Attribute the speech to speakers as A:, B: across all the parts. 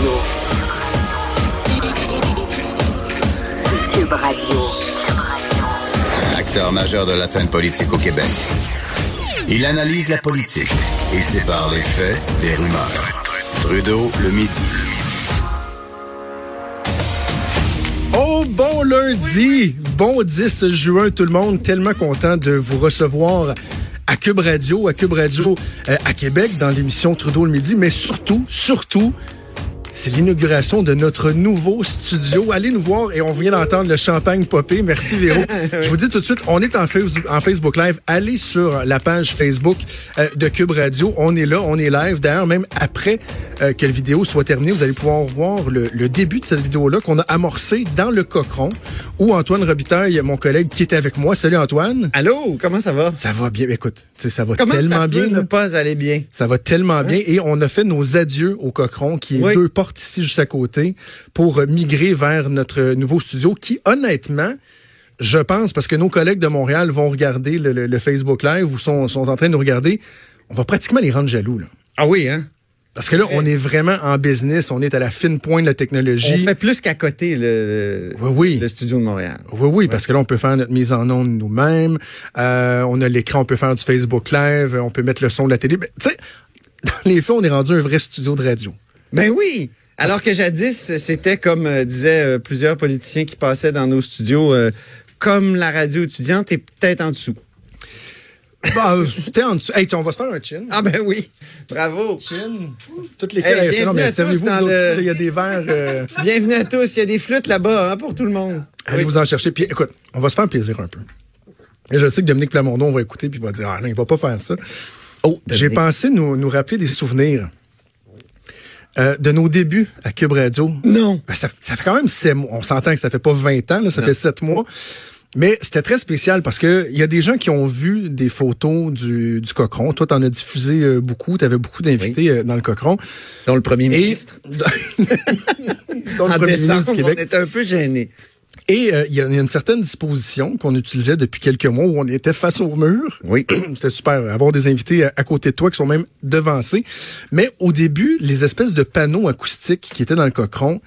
A: Radio. Cube Radio.
B: Acteur majeur de la scène politique au Québec. Il analyse la politique et sépare les faits des rumeurs. Trudeau le midi.
C: Oh, bon lundi! Bon 10 juin, tout le monde. Tellement content de vous recevoir à Cube Radio, à Cube Radio euh, à Québec, dans l'émission Trudeau le midi, mais surtout, surtout, c'est l'inauguration de notre nouveau studio. Allez nous voir et on vient d'entendre le champagne popper. Merci Véro. Je vous dis tout de suite, on est en, face- en Facebook Live. Allez sur la page Facebook euh, de Cube Radio. On est là, on est live. D'ailleurs, même après euh, que la vidéo soit terminée, vous allez pouvoir voir le, le début de cette vidéo-là qu'on a amorcé dans le Cochon où Antoine Robitaille, mon collègue qui était avec moi. Salut Antoine.
D: Allô, comment ça va?
C: Ça va bien. Écoute, ça va
D: Comment
C: tellement
D: ça peut
C: bien.
D: ne pas aller bien?
C: Ça va tellement bien. Et on a fait nos adieux au Cochron, qui est
D: Oui.
C: deux ici juste à côté, pour migrer vers notre nouveau studio, qui honnêtement, je pense, parce que nos collègues de Montréal vont regarder le, le- le Facebook Live ou sont, sont en train de nous regarder, on va pratiquement les rendre jaloux. Là.
D: Ah oui, hein?
C: Parce que là, on est vraiment en business, on est à la fine pointe de la
D: On
C: technologie.
D: fait plus qu'à côté le,
C: Oui, oui.
D: le studio de Montréal.
C: Oui, oui, parce que là, on peut faire notre mise en onde nous-mêmes. Euh, on a l'écran, on peut faire du Facebook Live, on peut mettre le son de la télé. Ben, Tu sais, dans les faits, on est rendu un vrai studio de radio.
D: Ben oui! Alors que jadis, c'était comme euh, disaient euh, plusieurs politiciens qui passaient dans nos studios, euh, comme la radio étudiante est peut-être en dessous.
C: Bah, c'était en dessous. Hey, on va se faire un chin.
D: Ah ben oui! Bravo!
C: Chin. Toutes les
D: Hey, bienvenue
C: non,
D: à tous dans
C: vous
D: le-
C: il y a des verres.
D: Bienvenue à tous. Il y a des flûtes là-bas hein, pour tout le monde.
C: allez
D: Oui.
C: vous en chercher. Puis écoute, on va se faire plaisir un peu. Et je sais que Dominique Plamondon va écouter puis va dire Ah non, il va pas faire ça.
D: Oh,
C: J'ai pensé nous, nous rappeler des souvenirs euh, de nos débuts à Cube Radio.
D: Non.
C: Ben, ça, ça fait quand même sept mois. On s'entend que ça fait pas 20 ans, là, ça fait sept mois. Mais c'était très spécial parce que il y a des gens qui ont vu des photos du, du Cochron. Toi, t'en as diffusé euh, beaucoup. Tu avais beaucoup d'invités euh, dans le Cochron.
D: Dont le premier
C: Et
D: ministre.
C: Dans le
D: en
C: premier
D: décembre,
C: ministre du
D: on était un peu gênés.
C: Et euh, il y, a une certaine disposition qu'on utilisait depuis quelques mois où on était face au mur.
D: Oui.
C: C'était super. Avoir des invités à, à côté de toi qui sont même devancés. Mais au début, les espèces de panneaux acoustiques qui étaient dans le cochon,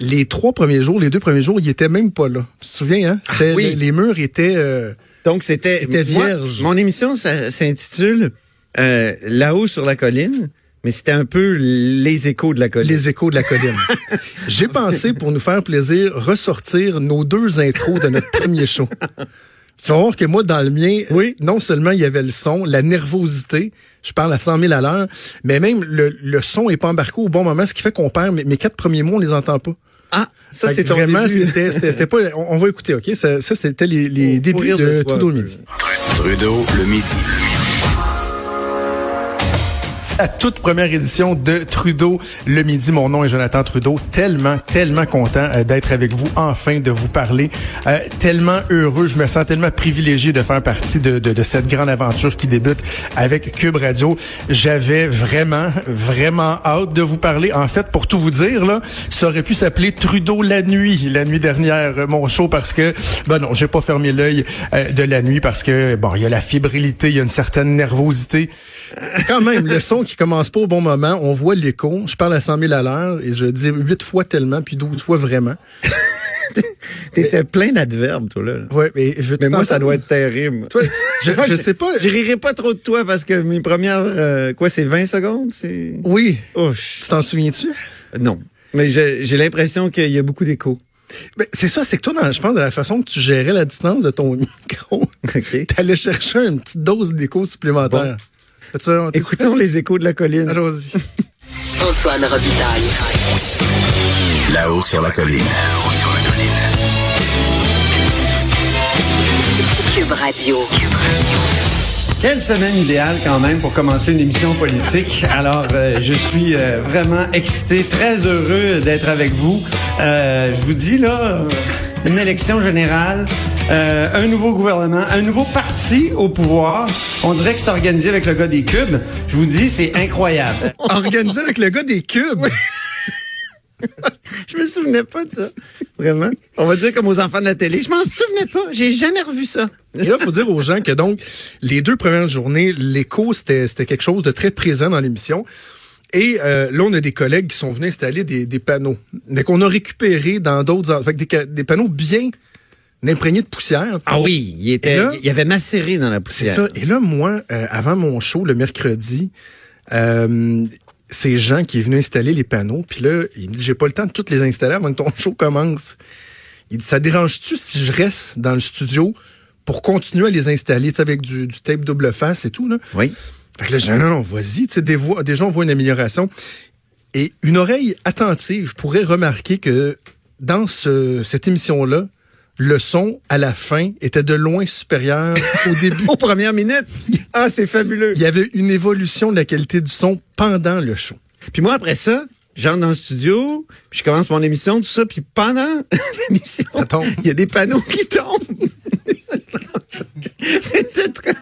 C: les trois premiers jours, les deux premiers jours, ils étaient même pas là. Tu te souviens, hein? C'était-
D: oui.
C: les, les murs étaient... euh,
D: Donc, c'était.
C: C'était
D: moi,
C: vierge.
D: mon émission s'intitule euh, Là-haut sur la colline, mais c'était un peu les échos de la colline.
C: les échos de la colline. J'ai pensé, pour nous faire plaisir, ressortir nos deux intros de notre premier show. Tu vas voir que moi, dans le mien,
D: Oui.
C: non seulement il y avait le son, la nervosité, je parle à 100 000 à l'heure, mais même le, le son est pas embarqué au bon moment, ce qui fait qu'on perd mes, mes quatre premiers mots, on les entend pas.
D: Ah, ça, c'est
C: Vraiment,
D: début.
C: c'était c'était- c'était pas... On, on va écouter, OK? Ça, ça, c'était les, les débuts
D: de
C: de Trudeau le
D: peu.
C: midi.
B: Trudeau le midi.
C: La toute première édition de Trudeau le midi. Mon nom est Jonathan Trudeau. Tellement, tellement content euh, d'être avec vous, enfin de vous parler. Euh, tellement heureux, je me sens tellement privilégié de faire partie de, de, de cette grande aventure qui débute avec Cube Radio. J'avais vraiment, vraiment hâte de vous parler. En fait, pour tout vous dire, là, ça aurait pu s'appeler Trudeau la nuit, la nuit dernière, euh, mon show, parce que, ben non, j'ai pas fermé l'œil de la nuit parce que, bon, il y a la fébrilité, il y a une certaine nervosité. Quand même, le son qui commence pas au bon moment, on voit l'écho. Je parle à 100 000 à l'heure et je dis huit fois tellement, puis 12 fois vraiment.
D: T'étais plein d'adverbes, toi, là.
C: Ouais, mais, je
D: Mais moi, ça doit être terrible.
C: Toi, je, sais pas.
D: Je rirai pas trop de toi parce que mes premières, euh, quoi, c'est 20 secondes?
C: Oui.
D: Ouch.
C: Tu t'en souviens-tu?
D: Non. Mais j'ai l'impression qu'il y a beaucoup d'échos.
C: Ben, c'est ça, c'est que toi, dans, je pense, de la façon que tu gérais la distance de ton micro,
D: OK.
C: t'allais chercher une petite dose d'écho supplémentaire.
D: Écoutons les échos de la colline.
C: Allons-y.
A: Antoine Robitaille.
B: Là-haut sur la colline.
A: Cube Radio.
D: Quelle semaine idéale quand même pour commencer une émission politique. Alors, euh, je suis euh, vraiment excité, très heureux d'être avec vous. Euh, je vous dis là, une élection générale, euh, un nouveau gouvernement, un nouveau parti au pouvoir. On dirait que c'est organisé avec le gars des cubes. Je vous dis, c'est incroyable.
C: Organisé avec le gars des cubes?
D: Je me souvenais pas de ça. Vraiment. On va dire comme aux enfants de la télé. Je m'en souvenais pas. J'ai jamais revu ça.
C: Et là, il faut dire aux gens que donc, les deux premières journées, l'écho, c'était c'était quelque chose de très présent dans l'émission. Et euh, là, on a des collègues qui sont venus installer des, des panneaux, mais qu'on a récupérés dans d'autres... Fait que des, ca- des panneaux bien imprégnés de poussière.
D: Ah oui, il, était,
C: là-
D: il avait macéré dans la
C: C'est
D: poussière.
C: ça. Et là, moi, euh, avant mon show, le mercredi, euh, c'est Jean qui est venu installer les panneaux. Puis là, il me dit, j'ai pas le temps de toutes les installer avant que ton show commence. Il dit, ça dérange-tu si je reste dans le studio pour continuer à les installer, avec du, du tape double face et tout, là?
D: Oui.
C: Fait que là, je dis, non, non, vas-y, tu sais, des voix- déjà, on voit une amélioration. Et une oreille attentive pourrait remarquer que dans ce, cette émission-là, le son, à la fin, était de loin supérieur au début.
D: Aux premières minutes. Ah, c'est fabuleux.
C: Il y avait une évolution de la qualité du son pendant le show.
D: Puis moi, après ça, j'entre dans le studio, puis je commence mon émission, tout ça, puis pendant l'émission, il y a des panneaux qui tombent. C'était très.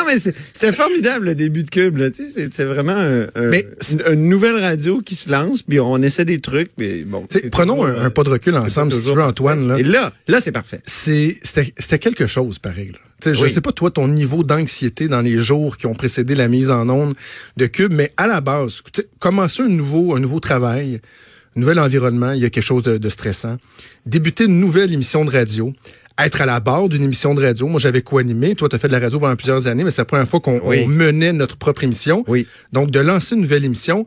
D: Non, mais c'était formidable le début de Cube. là, tu sais, C'était vraiment un- un-
C: Mais
D: une, une nouvelle radio qui se lance, puis on essaie des trucs. Mais bon,
C: prenons
D: toujours,
C: un, un pas de recul ensemble, si tu
D: toujours
C: veux, Antoine. Là.
D: Et là, là, c'est parfait.
C: C'était quelque chose, pareil. Là. Je
D: Oui.
C: sais pas, toi, ton niveau d'anxiété dans les jours qui ont précédé la mise en onde de Cube, mais à la base, commencer un nouveau, un nouveau travail, nouvel environnement, il y a quelque chose de, de stressant. Débuter une nouvelle émission de radio, être à la barre d'une émission de radio. Moi, j'avais co-animé. Toi, tu as fait de la radio pendant plusieurs années, mais c'est la première fois qu'on
D: Oui.
C: on menait notre propre émission.
D: Oui.
C: Donc, de lancer une nouvelle émission,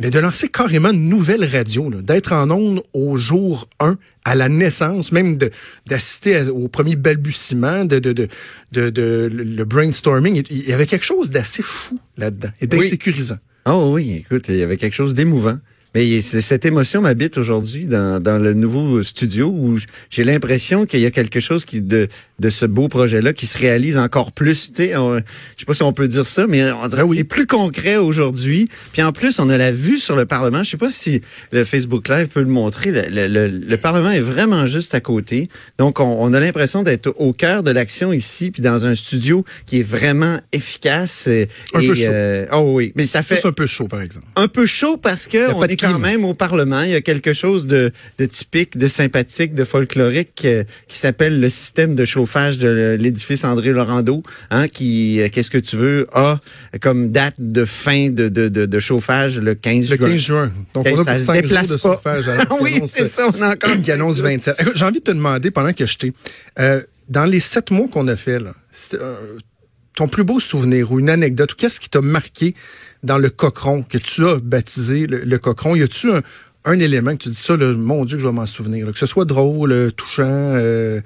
C: mais de lancer carrément une nouvelle radio, d'être en onde au jour 1, à la naissance, même d'assister au premier balbutiement, de, de, de, de, de- le le brainstorming. Il y avait quelque chose d'assez fou là-dedans et d'insécurisant.
D: Oh oui, écoute, il y avait quelque chose d'émouvant. Mais cette émotion m'habite aujourd'hui dans, dans le nouveau studio où j'ai l'impression qu'il y a quelque chose qui de, de ce beau projet-là qui se réalise encore plus. Tu sais, on- je sais pas si on peut dire ça, mais on dirait
C: Ah oui.
D: c'est plus concret aujourd'hui. Puis en plus, on a la vue sur le Parlement. Je sais pas si le Facebook Live peut le montrer. Le, le- le- le Parlement est vraiment juste à côté. Donc, on, on a l'impression d'être au cœur de l'action ici, puis dans un studio qui est vraiment efficace. euh,
C: Un
D: et,
C: peu chaud.
D: euh, oh oui, mais ça fait
C: C'est un peu chaud, par exemple.
D: un peu chaud parce que on est quand même au Parlement. Il y a quelque chose de, de typique, de sympathique, de folklorique euh, qui s'appelle le système de chauffage de l'édifice André Laurando, hein, qui, euh, qu'est-ce que tu veux, a comme date de fin de, de, de, de chauffage le 15
C: Le
D: juin.
C: 15 juin. Donc, on a
D: ça
C: pour
D: se
C: 5 jours
D: déplace
C: de
D: pas.
C: chauffage. qu'il
D: oui, c'est ça, on a encore
C: qui annonce 27. Écoute, J'ai envie de te demander, pendant que je t'ai, euh, dans les sept mois qu'on a fait, là, euh, ton plus beau souvenir ou une anecdote, ou qu'est-ce qui t'a marqué dans le cochon, que tu as baptisé le, le cochon? Y a-tu un, un élément que tu dis ça, là, mon Dieu, que je vais m'en souvenir, là, que ce soit drôle, euh, touchant, euh,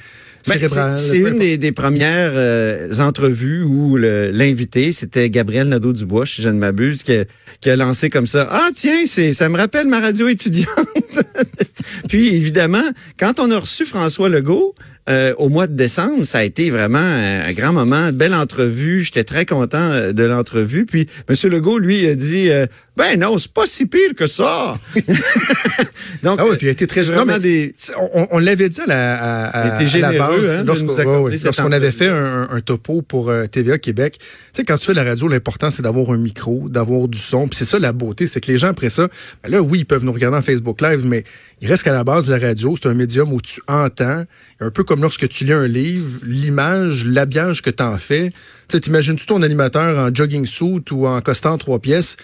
D: Ben,
C: cérébral?
D: c'est- une des, des premières euh, entrevues où l'invité, c'était Gabriel Nadeau-Dubois, si je ne m'abuse, qui a, qui a lancé comme ça. Ah tiens, c'est ça me rappelle ma radio étudiante. Puis évidemment, quand on a reçu François Legault euh, au mois de décembre, ça a été vraiment un, grand moment, belle entrevue. J'étais très content euh, de l'entrevue. Puis Monsieur Legault, lui, a dit euh, ben non, c'est pas si pire que ça. Donc,
C: Ah oui, puis il a été très
D: vraiment des
C: On, on l'avait dit à la, à, la base,
D: hein,
C: lorsqu'on avait fait un, un topo pour euh, TVA Québec. Tu sais, quand tu fais la radio, l'important, c'est d'avoir un micro, d'avoir du son. Puis c'est ça la beauté, c'est que les gens, après ça, ben là, oui, ils peuvent nous regarder en Facebook Live, mais il reste qu'à la base, la radio, c'est un médium où tu entends, un peu comme lorsque tu lis un livre, l'image, l'habillage que tu en fais. Tu sais, t'imagines-tu ton animateur en jogging suit ou en costant trois pièces?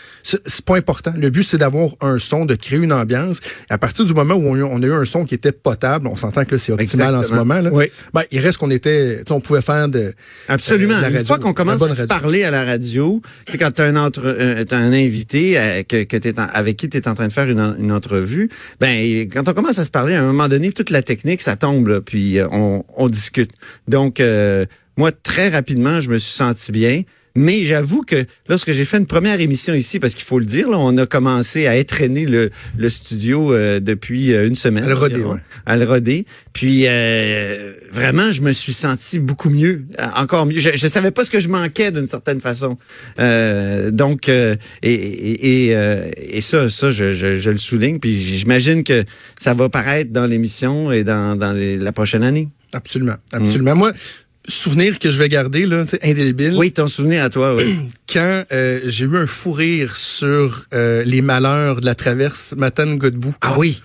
C: C'est pas important. Le but, c'est d'avoir un son, de créer une ambiance. Et à partir du moment où on a eu, un son qui était potable, on s'entend que c'est optimal en ce moment. Là.
D: Oui.
C: Ben, il reste qu'on était, on pouvait faire de
D: Absolument.
C: euh, de la
D: Une fois qu'on commence à se parler à la radio, sais, quand tu as un, entre, euh, t'as un invité euh, que, que t'es en- avec qui tu es en train de faire une, en- une entrevue, ben quand on commence à se parler, à un moment donné, toute la technique, ça tombe, là, puis on, on discute. Donc, euh, moi, très rapidement, je me suis senti bien. Mais j'avoue que lorsque j'ai fait une première émission ici, parce qu'il faut le dire, là, on a commencé à étraîner le, le studio euh, depuis euh, une semaine.
C: À le roder, ouais.
D: à le roder. Puis euh, vraiment, je me suis senti beaucoup mieux, euh, encore mieux. Je, je savais pas ce que je manquais d'une certaine façon. Euh, donc euh, et et, et, euh, et ça, ça, je, je, je le souligne. Puis j'imagine que ça va paraître dans l'émission et dans dans les- la prochaine année.
C: Absolument, absolument. Moi, souvenir que je vais garder, là, indélébile.
D: Oui, ton souvenir à toi. Oui.
C: Quand euh, j'ai eu un fou rire sur euh, les malheurs de la traverse Matane-Godbout.
D: ah oui.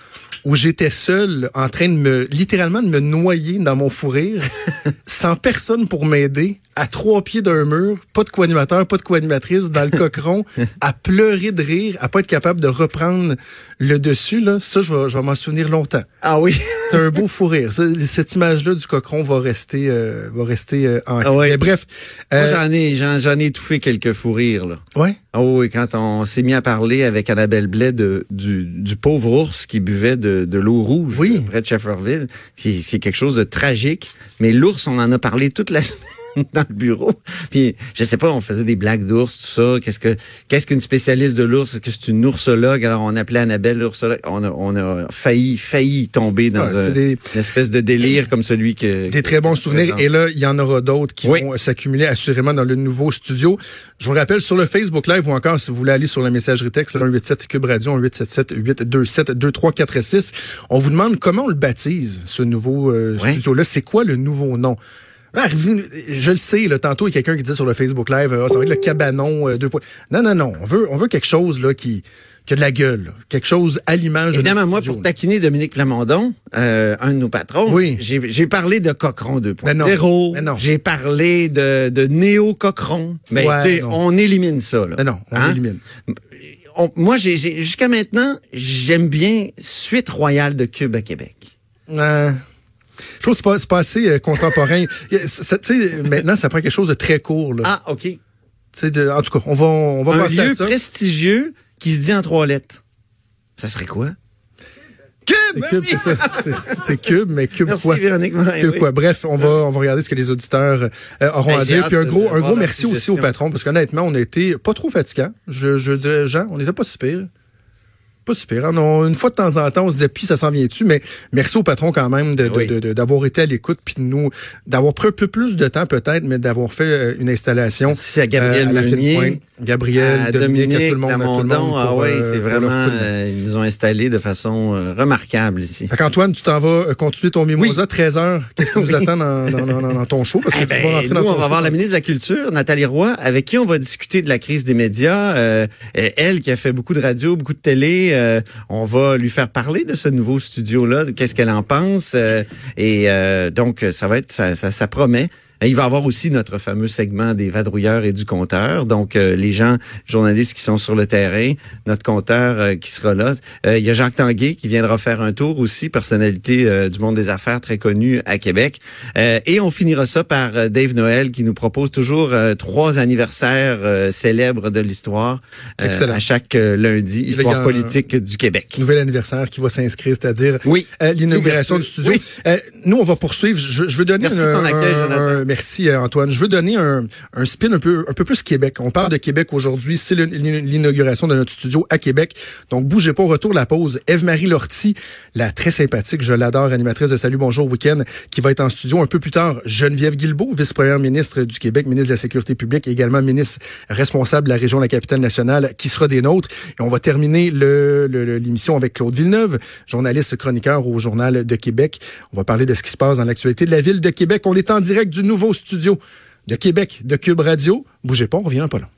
C: où j'étais seul en train de me littéralement de me noyer dans mon fou rire sans personne pour m'aider à trois pieds d'un mur, pas de co-animateur, pas de co-animatrice, dans le cochon, à pleurer de rire, à pas être capable de reprendre le dessus, là, ça, je vais, je vais m'en souvenir longtemps.
D: Ah oui.
C: C'est un beau fou rire. Ça, Cette image-là du cochon va rester, euh, va rester euh, en
D: Ah ouais.
C: Bref.
D: Moi,
C: euh,
D: j'en ai, j'en, j'en ai étouffé quelques fous rires, là.
C: ouais?
D: Ah oui, quand on s'est mis à parler avec Annabelle Blais de, du, du pauvre ours qui buvait de, de l'eau rouge
C: Oui.
D: près de Shefferville, qui, c'est quelque chose de tragique. Mais l'ours, on en a parlé toute la semaine dans le bureau. Puis, je sais pas, on faisait des blagues d'ours, tout ça. Qu'est-ce que qu'est-ce qu'une spécialiste de l'ours? Est-ce que c'est une oursologue? Alors, on appelait Annabelle l'oursologue. On a, on a failli, failli tomber dans
C: Ouais,
D: un-
C: des-
D: une espèce de délire comme celui que...
C: Des très bons souvenirs. Et là, il y en aura d'autres qui
D: Oui.
C: vont s'accumuler assurément dans le nouveau studio. Je vous rappelle, sur le Facebook Live ou encore, si vous voulez aller sur la messagerie texte, 187 Cube Radio, 1877 827 2346. On vous demande comment on le baptise, ce nouveau euh,
D: Ouais.
C: studio-là. C'est quoi le nouveau nom? Je le sais, là, tantôt, il y a quelqu'un qui dit sur le Facebook Live, ah, ça va être le cabanon, euh, deux points. Non, non, non. On veut, on veut quelque chose, là, qui, qui a de la gueule. là. Quelque chose à l'image de
D: Évidemment, moi,
C: studio,
D: pour taquiner Dominique Plamondon, euh, un de nos patrons,
C: Oui.
D: j'ai parlé de Cochron
C: Mais non.
D: 2.0.
C: Mais non.
D: J'ai parlé de, de néo-Cochron. Mais
C: Ouais, non.
D: on élimine ça. Là.
C: Mais non, on
D: Hein?
C: élimine.
D: On- moi, j'ai j'ai- jusqu'à maintenant, j'aime bien Suite Royale de Cube à Québec.
C: Euh, je trouve que c'est pas, c'est pas assez euh, contemporain. Sais, maintenant, ça prend quelque chose de très court. Là.
D: Ah, OK.
C: De- en tout cas, on va, on va
D: un
C: penser
D: lieu
C: à ça.
D: prestigieux qui se dit en trois lettres. Ça serait quoi? Cube!
C: C'est
D: ben
C: cube,
D: oui!
C: c'est ça. C'est- C'est cube, mais cube
D: Merci,
C: quoi?
D: Véronique
C: Cube
D: oui.
C: quoi? Bref, on va, on va regarder ce que les auditeurs euh, auront
D: Hey,
C: à dire. Puis un gros, un gros merci aussi au patron, parce qu'honnêtement, on a été pas trop fatigant. Je, je dirais, Jean, on n'était pas si pire. Pas si pire. hein. On- une fois de temps en temps, on se disait, puis ça s'en vient dessus, mais merci au patron quand même de- de-
D: Oui.
C: de- de- d'avoir été à l'écoute, puis de nous, d'avoir pris un peu plus de temps peut-être, mais d'avoir fait euh, une installation.
D: Merci à Gabriel
C: euh, à la fine
D: Meunier,
C: pointe. Gabriel,
D: à
C: Dominique,
D: Dominique,
C: à tout le monde. à tout le monde
D: Lamondon, ah
C: pour,
D: ouais,
C: euh,
D: c'est
C: pour
D: vraiment, euh, ils ont installé de façon euh, remarquable ici.
C: Fait qu'Antoine, tu t'en vas continuer ton mimosa 13 heures. Qu'est-ce qui nous
D: Oui.
C: attend dans, dans, dans- dans- dans ton show? Parce que
D: Eh
C: tu
D: ben,
C: vas rentrer
D: nous,
C: dans ton
D: on va
C: show.
D: voir la ministre de la Culture, Nathalie Roy, avec qui on va discuter de la crise des médias. Elle qui a fait beaucoup de radio, beaucoup de télé, euh, on va lui faire parler de ce nouveau studio-là, qu'est-ce qu'elle en pense. euh, et euh, donc, ça va être, ça, ça, ça promet. Il va y avoir aussi notre fameux segment des vadrouilleurs et du compteur. Donc, euh, les gens, journalistes qui sont sur le terrain, notre compteur euh, qui sera là. Euh, il y a Jacques Tanguay qui viendra faire un tour aussi, personnalité euh, du monde des affaires très connue à Québec. Euh, et on finira ça par euh, Dave Noël qui nous propose toujours euh, trois anniversaires euh, célèbres de l'histoire
C: Excellent.
D: à chaque lundi, histoire politique du Québec.
C: Nouvel anniversaire qui va s'inscrire, c'est-à-dire
D: Oui.
C: euh, l'inauguration du studio.
D: Oui.
C: Euh, nous, on va poursuivre. Je, je veux donner
D: Merci de
C: un,
D: ton accueil, Jonathan.
C: un- merci euh, Antoine. Je veux donner un, spin un peu, plus Québec. On parle de Québec aujourd'hui. C'est l'inauguration de notre studio à Québec. Donc, bougez pas. Retour la pause, Eve-Marie Lortie, la très sympathique, je l'adore, animatrice de Salut Bonjour Week-end, qui va être en studio un peu plus tard. Geneviève Guilbeault, vice-première ministre du Québec, ministre de la Sécurité publique, également ministre responsable de la région de la capitale nationale, qui sera des nôtres. Et on va terminer l'émission avec Claude Villeneuve, journaliste chroniqueur au Journal de Québec. On va parler de ce qui se passe dans l'actualité de la ville de Québec. On est en direct du nouveau studio de Québec de Cube Radio. Bougez pas, on revient pas là.